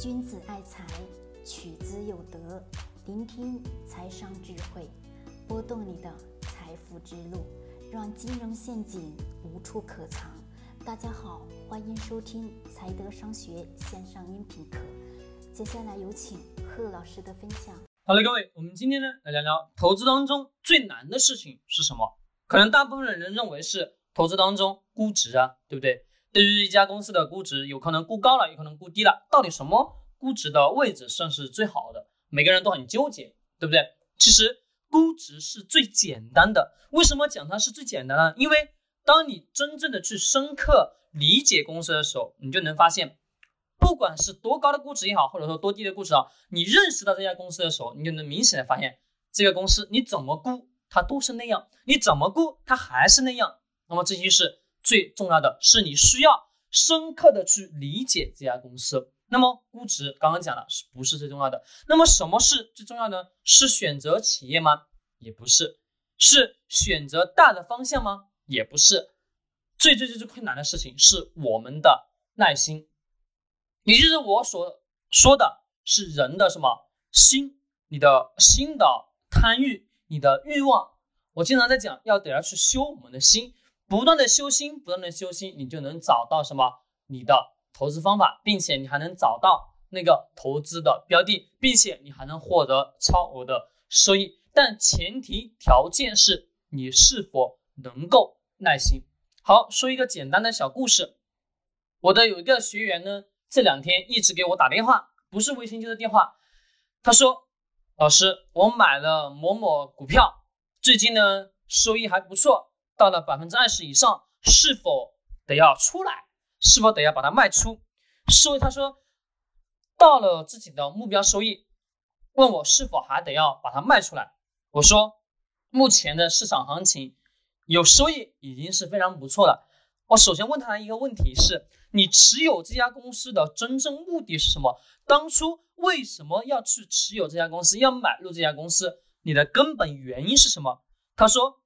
君子爱财，取之有德。聆听财商智慧，拨动你的财富之路，让金融陷阱无处可藏。大家好，欢迎收听财德商学线上音频课。接下来有请贺老师的分享。好了，各位，我们今天呢来聊聊投资当中最难的事情是什么？可能大部分人认为是投资当中估值啊，对不对？对于一家公司的估值，有可能估高了，有可能估低了，到底什么估值的位置算是最好的？每个人都很纠结，对不对？其实估值是最简单的。为什么讲它是最简单呢？因为当你真正的去深刻理解公司的时候，你就能发现，不管是多高的估值也好，或者说多低的估值啊，你认识到这家公司的时候，你就能明显的发现，这个公司你怎么估它都是那样，你怎么估它还是那样。那么这些是。最重要的是，你需要深刻的去理解这家公司。那么，估值刚刚讲了，是不是最重要的？那么，什么是最重要的？是选择企业吗？也不是。是选择大的方向吗？也不是。最最最最困难的事情是我们的耐心，也就是我所说的是人的什么心，你的心的贪欲，你的欲望。我经常在讲，要得要去修我们的心。不断的修心，不断的修心，你就能找到什么？你的投资方法，并且你还能找到那个投资的标的，并且你还能获得超额的收益。但前提条件是你是否能够耐心。好，说一个简单的小故事。我的有一个学员呢，这两天一直给我打电话，不是微信就是电话。他说：“老师，我买了某某股票，最近呢收益还不错。”到了百分之二十以上，是否得要出来？是否得要把它卖出？收益他说到了自己的目标收益，问我是否还得要把它卖出来？我说目前的市场行情有收益已经是非常不错了。我首先问他一个问题是：你持有这家公司的真正目的是什么？当初为什么要去持有这家公司？要买入这家公司？你的根本原因是什么？他说。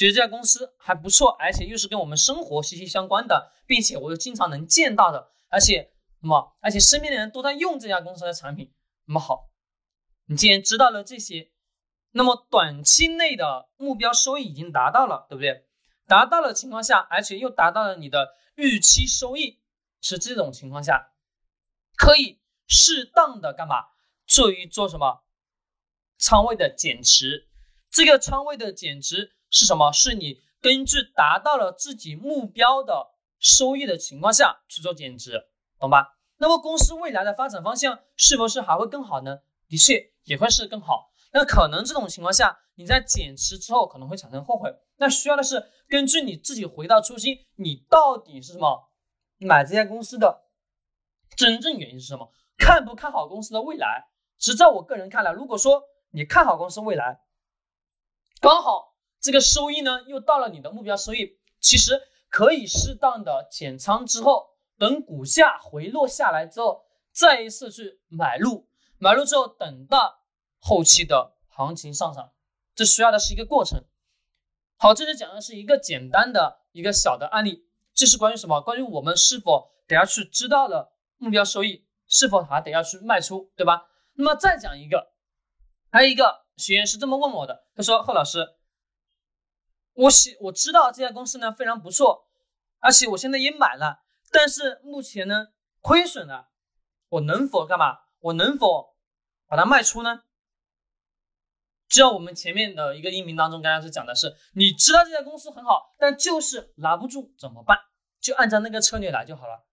觉得这家公司还不错，而且又是跟我们生活息息相关的，并且我又经常能见到的，而且那么而且身边的人都在用这家公司的产品，那么好，你既然知道了这些，那么短期内的目标收益已经达到了，对不对？达到了情况下，而且又达到了你的预期收益，是这种情况下，可以适当的干嘛？做一做什么？仓位的减持，这个仓位的减持。是什么？是你根据达到了自己目标的收益的情况下去做减值，懂吧？那么公司未来的发展方向是不是还会更好呢？的确也会是更好。那可能这种情况下，你在减持之后可能会产生后悔。那需要的是根据你自己回到初心，你到底是什么买这家公司的真正原因是什么？看不看好公司的未来？只在我个人看来，如果说你看好公司未来，刚好。这个收益呢，又到了你的目标收益，其实可以适当的减仓之后，等股价回落下来之后，再一次去买入，买入之后等到后期的行情上涨，这需要的是一个过程。好，这是讲的是一个简单的一个小的案例，这是关于什么？关于我们是否得要去知道了目标收益，是否还得要去卖出，对吧？那么再讲一个，还有一个学员是这么问我的，他说：贺老师。我喜我知道这家公司呢非常不错，而且我现在也买了，但是目前呢亏损了，我能否干嘛？我能否把它卖出呢？就像我们前面的一个音频当中，刚刚是讲的是，你知道这家公司很好，但就是拿不住怎么办？就按照那个策略来就好了，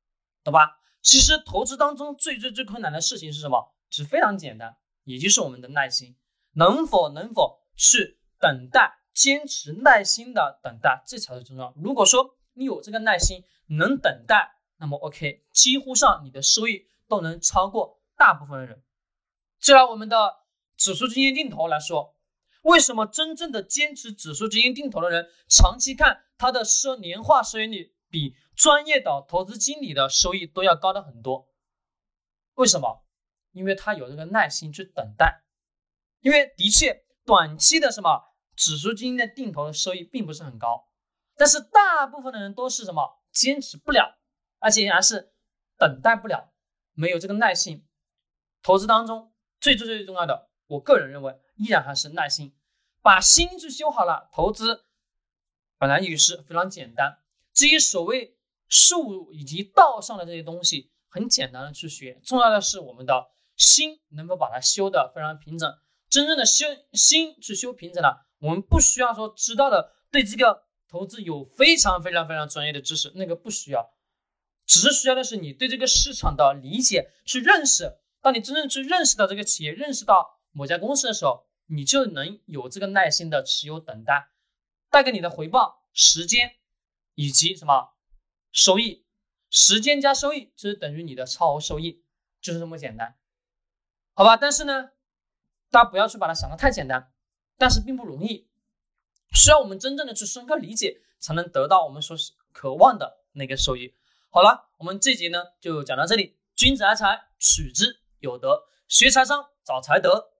懂吧？其实投资当中最最最困难的事情是什么？是非常简单，也就是我们的耐心，能否能否去等待？坚持耐心的等待，这才是重要。如果说你有这个耐心，能等待，那么 OK，几乎上你的收益都能超过大部分的人。就拿我们的指数基金定投来说，为什么真正的坚持指数基金定投的人，长期看他的收年化收益率比专业的投资经理的收益都要高的很多？为什么？因为他有这个耐心去等待。因为的确，短期的什么？指数基金的定投的收益并不是很高，但是大部分的人都是什么坚持不了，而且还是等待不了，没有这个耐心。投资当中最最最重要的，我个人认为依然还是耐心，把心去修好了，投资本来也是非常简单。至于所谓术以及道上的这些东西，很简单的去学，重要的是我们的心能够把它修的非常平整。真正的修心去修平整了，我们不需要说知道的对这个投资有非常非常非常专业的知识，那个不需要，只是需要的是你对这个市场的理解去认识。当你真正去认识到这个企业，认识到某家公司的时候，你就能有这个耐心的持有等待，带给你的回报时间以及什么收益，时间加收益就是等于你的超额收益，就是这么简单，好吧？但是呢？大家不要去把它想得太简单，但是并不容易，需要我们真正的去深刻理解，才能得到我们所渴望的那个收益。好了，我们这节呢就讲到这里。君子爱财，取之有德；学财商，找财德。